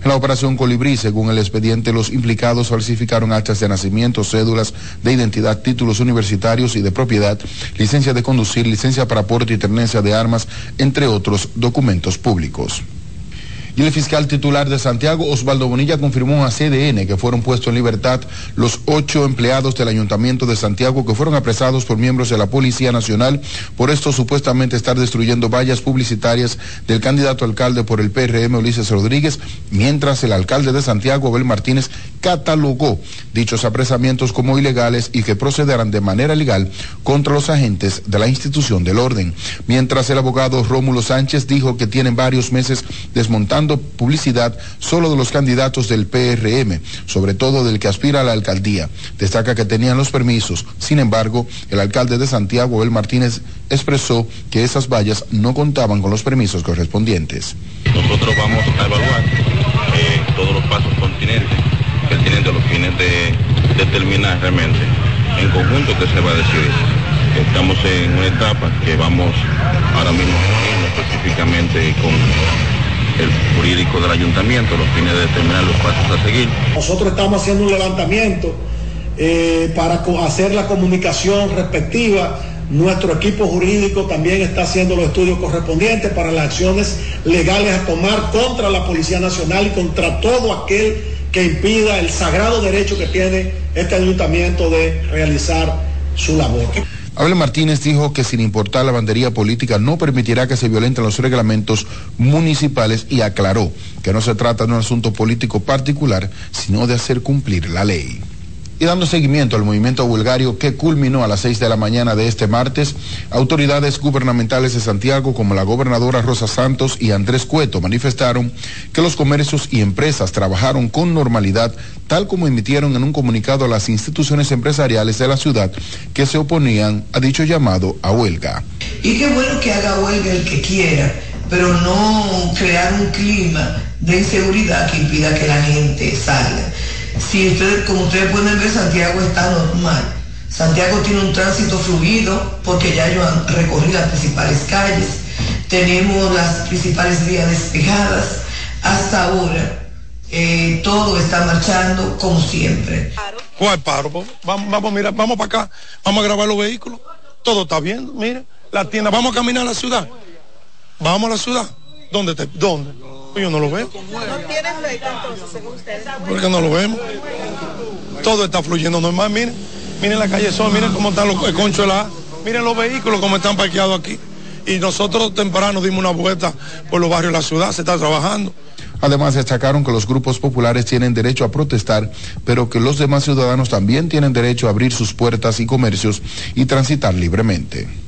En la operación Colibrí, según el expediente, los implicados falsificaron actas de nacimiento, cédulas de identidad, títulos universitarios y de propiedad, licencia de conducir, licencia para porte y tenencia de armas, entre otros documentos públicos. Y el fiscal titular de Santiago, Osvaldo Bonilla, confirmó a CDN que fueron puestos en libertad los ocho empleados del Ayuntamiento de Santiago que fueron apresados por miembros de la Policía Nacional por esto supuestamente estar destruyendo vallas publicitarias del candidato alcalde por el PRM, Ulises Rodríguez, mientras el alcalde de Santiago, Abel Martínez, catalogó dichos apresamientos como ilegales y que procederán de manera legal contra los agentes de la institución del orden. Mientras el abogado Rómulo Sánchez dijo que tienen varios meses desmontando publicidad solo de los candidatos del PRM, sobre todo del que aspira a la alcaldía. Destaca que tenían los permisos. Sin embargo, el alcalde de Santiago, Abel Martínez, expresó que esas vallas no contaban con los permisos correspondientes. Nosotros vamos a evaluar eh, todos los pasos continentes que tiene de los fines de determinar realmente en conjunto qué se va a decidir. Estamos en una etapa que vamos ahora mismo específicamente con el jurídico del ayuntamiento, los fines de determinar los pasos a seguir. Nosotros estamos haciendo un levantamiento eh, para hacer la comunicación respectiva. Nuestro equipo jurídico también está haciendo los estudios correspondientes para las acciones legales a tomar contra la Policía Nacional y contra todo aquel que impida el sagrado derecho que tiene este ayuntamiento de realizar su labor. Abel Martínez dijo que sin importar la bandería política no permitirá que se violenten los reglamentos municipales y aclaró que no se trata de un asunto político particular, sino de hacer cumplir la ley. Y dando seguimiento al movimiento bulgario que culminó a las 6 de la mañana de este martes, autoridades gubernamentales de Santiago como la gobernadora Rosa Santos y Andrés Cueto manifestaron que los comercios y empresas trabajaron con normalidad, tal como emitieron en un comunicado a las instituciones empresariales de la ciudad que se oponían a dicho llamado a huelga. Y qué bueno que haga huelga el que quiera, pero no crear un clima de inseguridad que impida que la gente salga. Si ustedes, como ustedes pueden ver, Santiago está normal. Santiago tiene un tránsito fluido porque ya han recorrido las principales calles. Tenemos las principales vías despejadas. Hasta ahora eh, todo está marchando como siempre. ¿Cuál paro? Vamos, vamos, mira, vamos para acá, vamos a grabar los vehículos. Todo está bien, mira, la tienda, vamos a caminar a la ciudad. Vamos a la ciudad. ¿Dónde te, dónde? Yo no lo veo. ¿No tienen récord entonces, según ustedes? porque no lo vemos? Todo está fluyendo normal, miren, miren la calle Sol, miren cómo están los el concho de la A, miren los vehículos cómo están parqueados aquí. Y nosotros temprano dimos una vuelta por los barrios de la ciudad, se está trabajando. Además, destacaron que los grupos populares tienen derecho a protestar, pero que los demás ciudadanos también tienen derecho a abrir sus puertas y comercios y transitar libremente.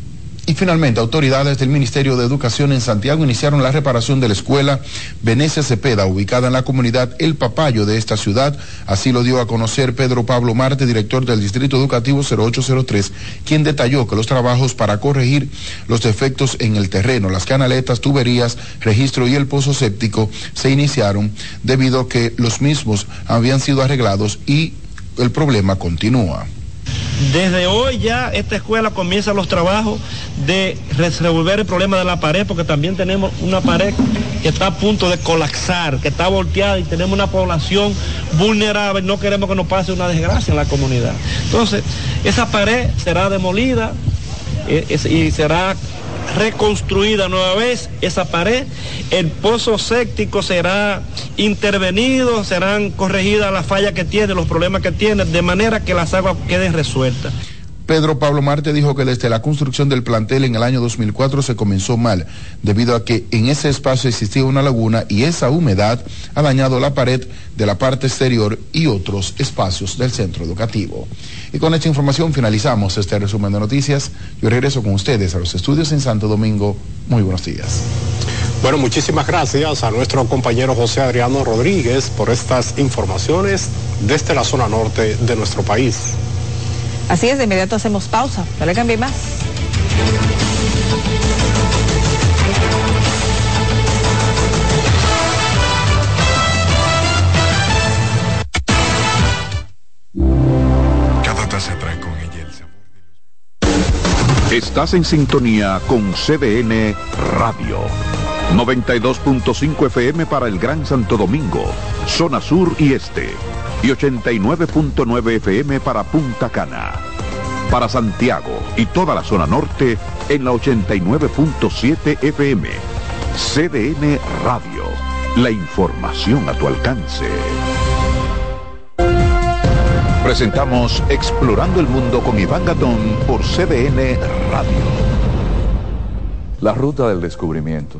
Y finalmente, autoridades del Ministerio de Educación en Santiago iniciaron la reparación de la escuela Venecia Cepeda, ubicada en la comunidad El Papayo de esta ciudad. Así lo dio a conocer Pedro Pablo Marte, director del Distrito Educativo 0803, quien detalló que los trabajos para corregir los defectos en el terreno, las canaletas, tuberías, registro y el pozo séptico se iniciaron debido a que los mismos habían sido arreglados y el problema continúa. Desde hoy ya esta escuela comienza los trabajos de resolver el problema de la pared, porque también tenemos una pared que está a punto de colapsar, que está volteada y tenemos una población vulnerable. No queremos que nos pase una desgracia en la comunidad. Entonces, esa pared será demolida eh, y será reconstruida nueva vez esa pared, el pozo séptico será intervenido, serán corregidas las fallas que tiene, los problemas que tiene, de manera que las aguas queden resueltas. Pedro Pablo Marte dijo que desde la construcción del plantel en el año 2004 se comenzó mal, debido a que en ese espacio existía una laguna y esa humedad ha dañado la pared de la parte exterior y otros espacios del centro educativo. Y con esta información finalizamos este resumen de noticias. Yo regreso con ustedes a los estudios en Santo Domingo. Muy buenos días. Bueno, muchísimas gracias a nuestro compañero José Adriano Rodríguez por estas informaciones desde la zona norte de nuestro país. Así es, de inmediato hacemos pausa. No le cambie más. Cada taza trae con ella el sabor. Estás en sintonía con CDN Radio. 92.5 FM para el Gran Santo Domingo, zona sur y este. Y 89.9 FM para Punta Cana. Para Santiago y toda la zona norte en la 89.7 FM. CDN Radio. La información a tu alcance. Presentamos Explorando el Mundo con Iván Gatón por CDN Radio. La ruta del descubrimiento.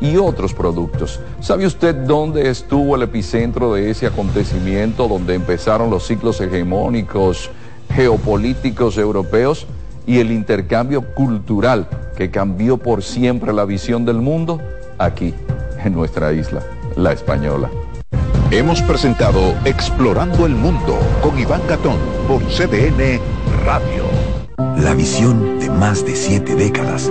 y otros productos. ¿Sabe usted dónde estuvo el epicentro de ese acontecimiento, donde empezaron los ciclos hegemónicos geopolíticos europeos y el intercambio cultural que cambió por siempre la visión del mundo? Aquí, en nuestra isla, la española. Hemos presentado Explorando el Mundo con Iván Gatón por CDN Radio. La visión de más de siete décadas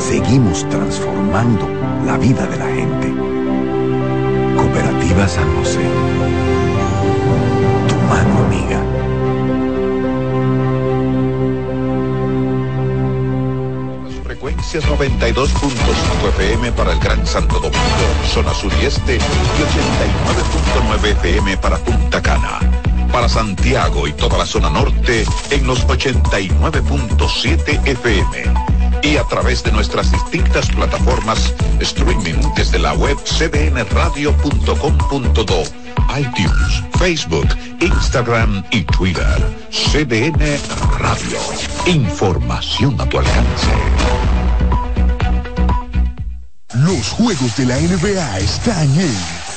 seguimos transformando la vida de la gente. Cooperativa San José. Tu mano amiga. Frecuencias 92.5 FM para el Gran Santo Domingo, zona sur y este, y 89.9 FM para Punta Cana. Para Santiago y toda la zona norte en los 89.7 FM y a través de nuestras distintas plataformas streaming desde la web cdnradio.com.do, iTunes, Facebook, Instagram y Twitter. CDN Radio. Información a tu alcance. Los juegos de la NBA están en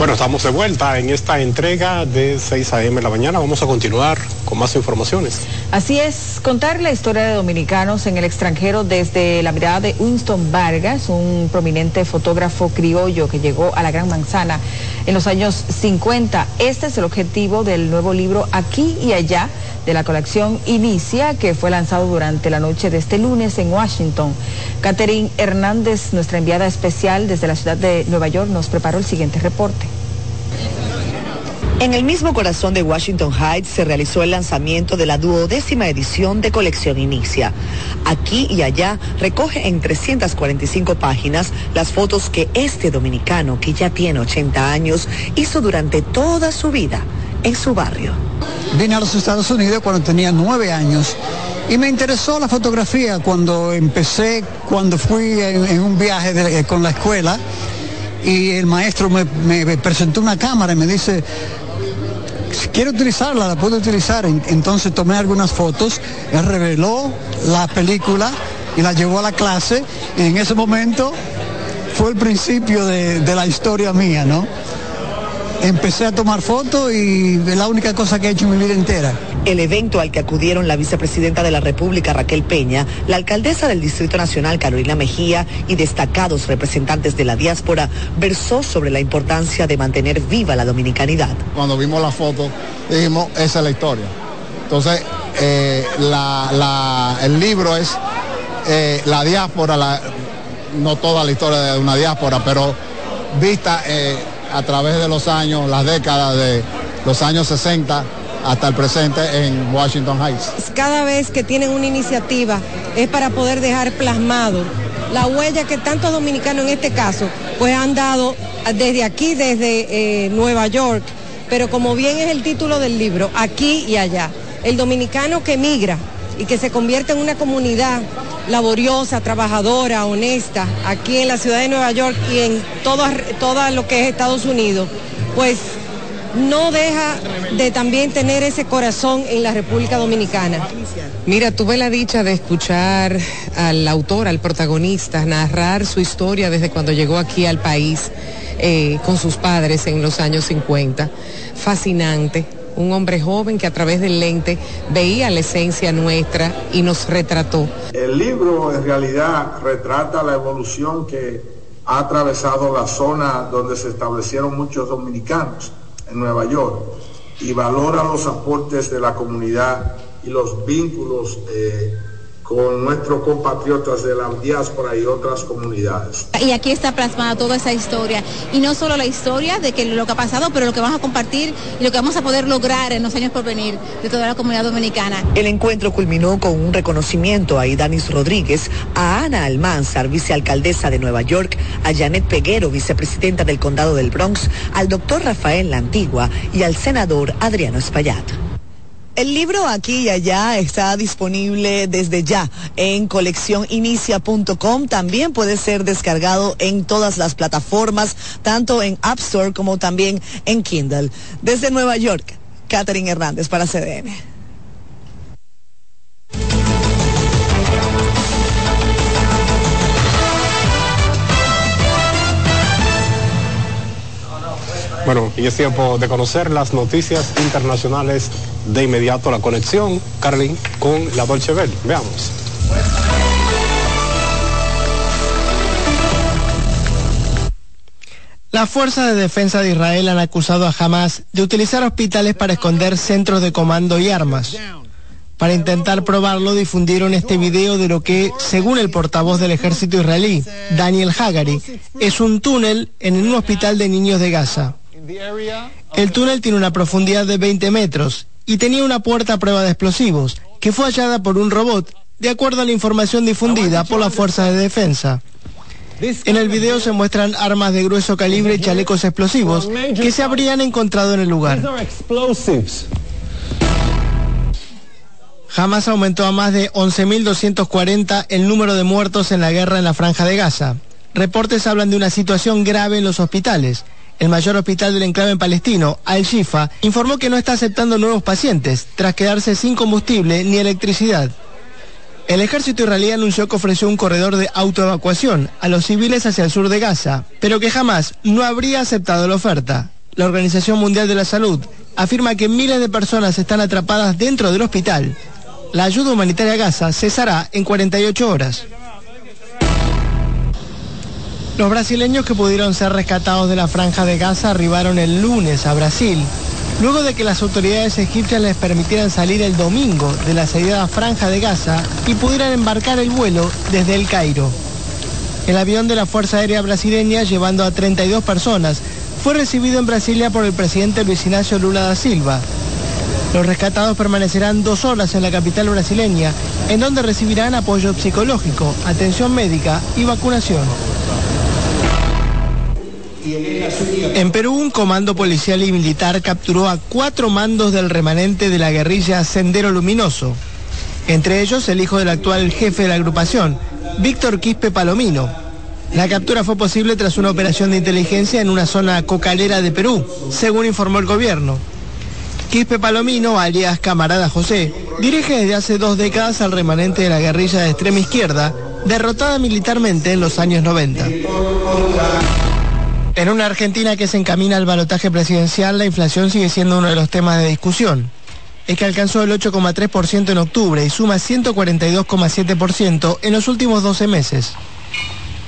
Bueno, estamos de vuelta en esta entrega de 6 a.m. de la mañana. Vamos a continuar con más informaciones. Así es, contar la historia de dominicanos en el extranjero desde la mirada de Winston Vargas, un prominente fotógrafo criollo que llegó a la Gran Manzana en los años 50. Este es el objetivo del nuevo libro Aquí y Allá de la colección Inicia, que fue lanzado durante la noche de este lunes en Washington. Catherine Hernández, nuestra enviada especial desde la ciudad de Nueva York, nos preparó el siguiente reporte. En el mismo corazón de Washington Heights se realizó el lanzamiento de la duodécima edición de Colección Inicia. Aquí y allá recoge en 345 páginas las fotos que este dominicano, que ya tiene 80 años, hizo durante toda su vida en su barrio. Vine a los Estados Unidos cuando tenía nueve años y me interesó la fotografía cuando empecé, cuando fui en, un viaje con la escuela y el maestro me presentó una cámara y me dice, si quiero utilizarla, la puedo utilizar. En- Entonces tomé algunas fotos, él reveló la película y la llevó a la clase y en ese momento fue el principio de, de la historia mía, ¿no? Empecé a tomar fotos y es la única cosa que he hecho en mi vida entera. El evento al que acudieron la vicepresidenta de la República Raquel Peña, la alcaldesa del Distrito Nacional Carolina Mejía y destacados representantes de la diáspora versó sobre la importancia de mantener viva la dominicanidad. Cuando vimos la foto, dijimos, esa es la historia. Entonces, eh, la- la- el libro es eh, la diáspora, la- no toda la historia de una diáspora, pero vista eh, a través de los años, las décadas de los años 60 hasta el presente en Washington Heights. Cada vez que tienen una iniciativa es para poder dejar plasmado la huella que tantos dominicanos en este caso pues han dado desde aquí, desde eh, Nueva York, pero como bien es el título del libro, aquí y allá. El dominicano que migra y que se convierte en una comunidad laboriosa, trabajadora, honesta, aquí en la ciudad de Nueva York y en todo, todo lo que es Estados Unidos, pues no deja de también tener ese corazón en la República Dominicana. Mira, tuve la dicha de escuchar al autor, al protagonista, narrar su historia desde cuando llegó aquí al país eh, con sus padres en los años 50. Fascinante. Un hombre joven que a través del lente veía la esencia nuestra y nos retrató. El libro en realidad retrata la evolución que ha atravesado la zona donde se establecieron muchos dominicanos en Nueva York y valora los aportes de la comunidad y los vínculos eh, con nuestros compatriotas de la diáspora y otras comunidades. Y aquí está plasmada toda esa historia. Y no solo la historia de que lo que ha pasado, pero lo que vamos a compartir y lo que vamos a poder lograr en los años por venir de toda la comunidad dominicana. El encuentro culminó con un reconocimiento a Idanis Rodríguez, a Ana Almanzar, vicealcaldesa de Nueva York, a Janet Peguero, vicepresidenta del condado del Bronx, al doctor Rafael La Antigua y al senador Adriano Espaillat. El libro Aquí y Allá está disponible desde ya en coleccioninicia.com. También puede ser descargado en todas las plataformas, tanto en App Store como también en Kindle. Desde Nueva York, Catherine Hernández para CDN. Bueno, y es tiempo de conocer las noticias internacionales de inmediato. La conexión, Carlin, con la Dolce Bell. Veamos. Las fuerzas de defensa de Israel han acusado a Hamas de utilizar hospitales para esconder centros de comando y armas. Para intentar probarlo, difundieron este video de lo que, según el portavoz del ejército israelí, Daniel Hagari, es un túnel en un hospital de niños de Gaza. El túnel tiene una profundidad de 20 metros y tenía una puerta a prueba de explosivos, que fue hallada por un robot, de acuerdo a la información difundida por las fuerzas de defensa. En el video se muestran armas de grueso calibre y chalecos explosivos que se habrían encontrado en el lugar. Jamás aumentó a más de 11.240 el número de muertos en la guerra en la franja de Gaza. Reportes hablan de una situación grave en los hospitales. El mayor hospital del enclave palestino, Al-Shifa, informó que no está aceptando nuevos pacientes tras quedarse sin combustible ni electricidad. El ejército israelí anunció que ofreció un corredor de autoevacuación a los civiles hacia el sur de Gaza, pero que jamás no habría aceptado la oferta. La Organización Mundial de la Salud afirma que miles de personas están atrapadas dentro del hospital. La ayuda humanitaria a Gaza cesará en 48 horas. Los brasileños que pudieron ser rescatados de la franja de Gaza arribaron el lunes a Brasil, luego de que las autoridades egipcias les permitieran salir el domingo de la asediada franja de Gaza y pudieran embarcar el vuelo desde el Cairo. El avión de la Fuerza Aérea Brasileña, llevando a 32 personas, fue recibido en Brasilia por el presidente Luis Ignacio Lula da Silva. Los rescatados permanecerán dos horas en la capital brasileña, en donde recibirán apoyo psicológico, atención médica y vacunación. En Perú, un comando policial y militar capturó a cuatro mandos del remanente de la guerrilla Sendero Luminoso, entre ellos el hijo del actual jefe de la agrupación, Víctor Quispe Palomino. La captura fue posible tras una operación de inteligencia en una zona cocalera de Perú, según informó el gobierno. Quispe Palomino, alias Camarada José, dirige desde hace dos décadas al remanente de la guerrilla de extrema izquierda, derrotada militarmente en los años 90. En una Argentina que se encamina al balotaje presidencial, la inflación sigue siendo uno de los temas de discusión. Es que alcanzó el 8,3% en octubre y suma 142,7% en los últimos 12 meses.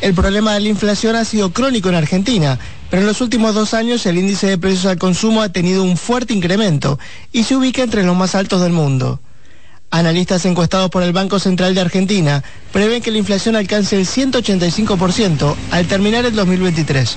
El problema de la inflación ha sido crónico en Argentina, pero en los últimos dos años el índice de precios al consumo ha tenido un fuerte incremento y se ubica entre los más altos del mundo. Analistas encuestados por el Banco Central de Argentina prevén que la inflación alcance el 185% al terminar el 2023.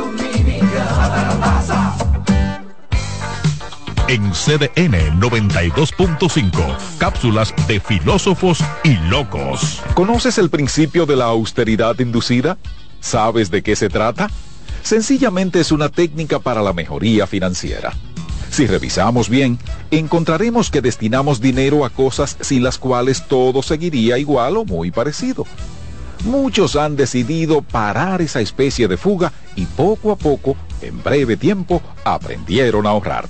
En CDN 92.5, cápsulas de filósofos y locos. ¿Conoces el principio de la austeridad inducida? ¿Sabes de qué se trata? Sencillamente es una técnica para la mejoría financiera. Si revisamos bien, encontraremos que destinamos dinero a cosas sin las cuales todo seguiría igual o muy parecido. Muchos han decidido parar esa especie de fuga y poco a poco, en breve tiempo, aprendieron a ahorrar.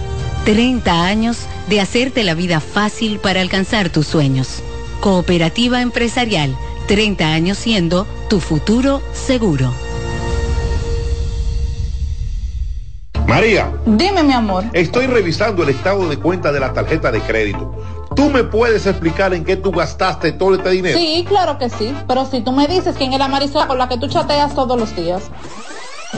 30 años de hacerte la vida fácil para alcanzar tus sueños. Cooperativa Empresarial, 30 años siendo tu futuro seguro. María. Dime, mi amor. Estoy revisando el estado de cuenta de la tarjeta de crédito. ¿Tú me puedes explicar en qué tú gastaste todo este dinero? Sí, claro que sí. Pero si tú me dices quién es la Marisol con la que tú chateas todos los días.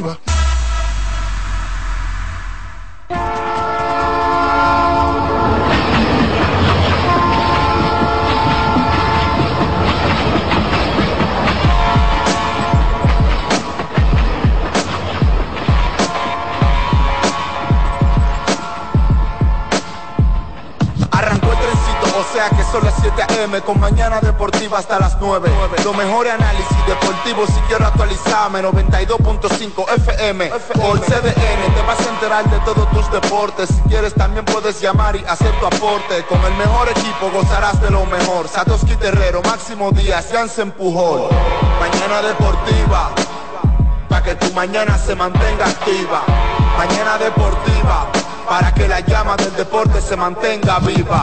Mañana son las 7 a.m. con mañana deportiva hasta las 9. Lo mejor análisis deportivo si quiero actualizarme. 92.5 FM por CDN. Te vas a enterar de todos tus deportes. Si quieres también puedes llamar y hacer tu aporte. Con el mejor equipo gozarás de lo mejor. Satoshi Terrero, Máximo Díaz, Jansen Pujol. Mañana deportiva. Para que tu mañana se mantenga activa. Mañana deportiva para que la llama del deporte se mantenga viva.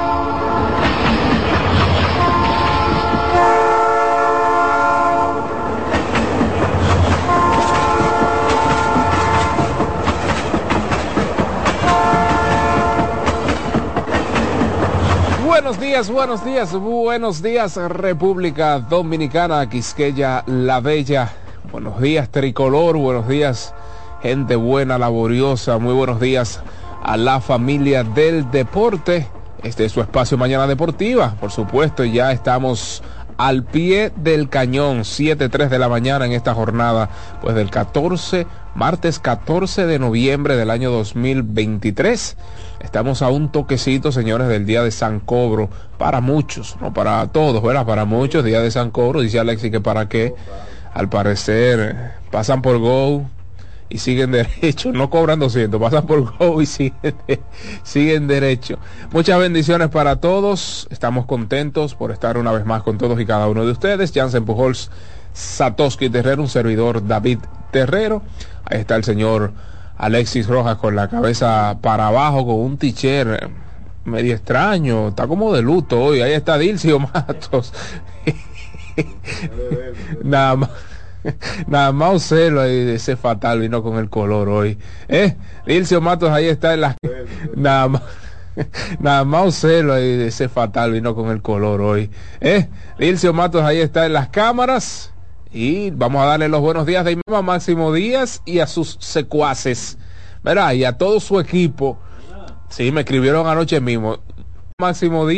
Buenos días, buenos días, buenos días República Dominicana, Quisqueya La Bella. Buenos días Tricolor, buenos días gente buena, laboriosa, muy buenos días a la familia del deporte. Este es su espacio Mañana Deportiva, por supuesto, ya estamos al pie del cañón, 7.3 de la mañana en esta jornada, pues del 14, martes 14 de noviembre del año 2023. Estamos a un toquecito, señores, del día de San Cobro, para muchos, no para todos, ¿verdad? Para muchos, día de San Cobro, dice Alexi que para qué, al parecer pasan por Go, y siguen derecho, no cobran 200, pasan por Go y siguen, siguen derecho. Muchas bendiciones para todos, estamos contentos por estar una vez más con todos y cada uno de ustedes. Jansen Pujols, Satoshi Terrero, un servidor David Terrero, ahí está el señor Alexis Rojas con la cabeza para abajo, con un ticher medio extraño, está como de luto hoy, ahí está Dilcio <laughs> Matos. <laughs> Nada más. <laughs> Nada más celo de ese fatal vino con el color hoy. ¿Eh? Matos ahí está en las... <laughs> Nada más. <laughs> Nada más celo de ese fatal vino con el color hoy. ¿Eh? Matos ahí está en las cámaras. Y vamos a darle los buenos días de a Máximo Díaz y a sus secuaces. Verá, y a todo su equipo. Sí, me escribieron anoche mismo. Máximo Díaz.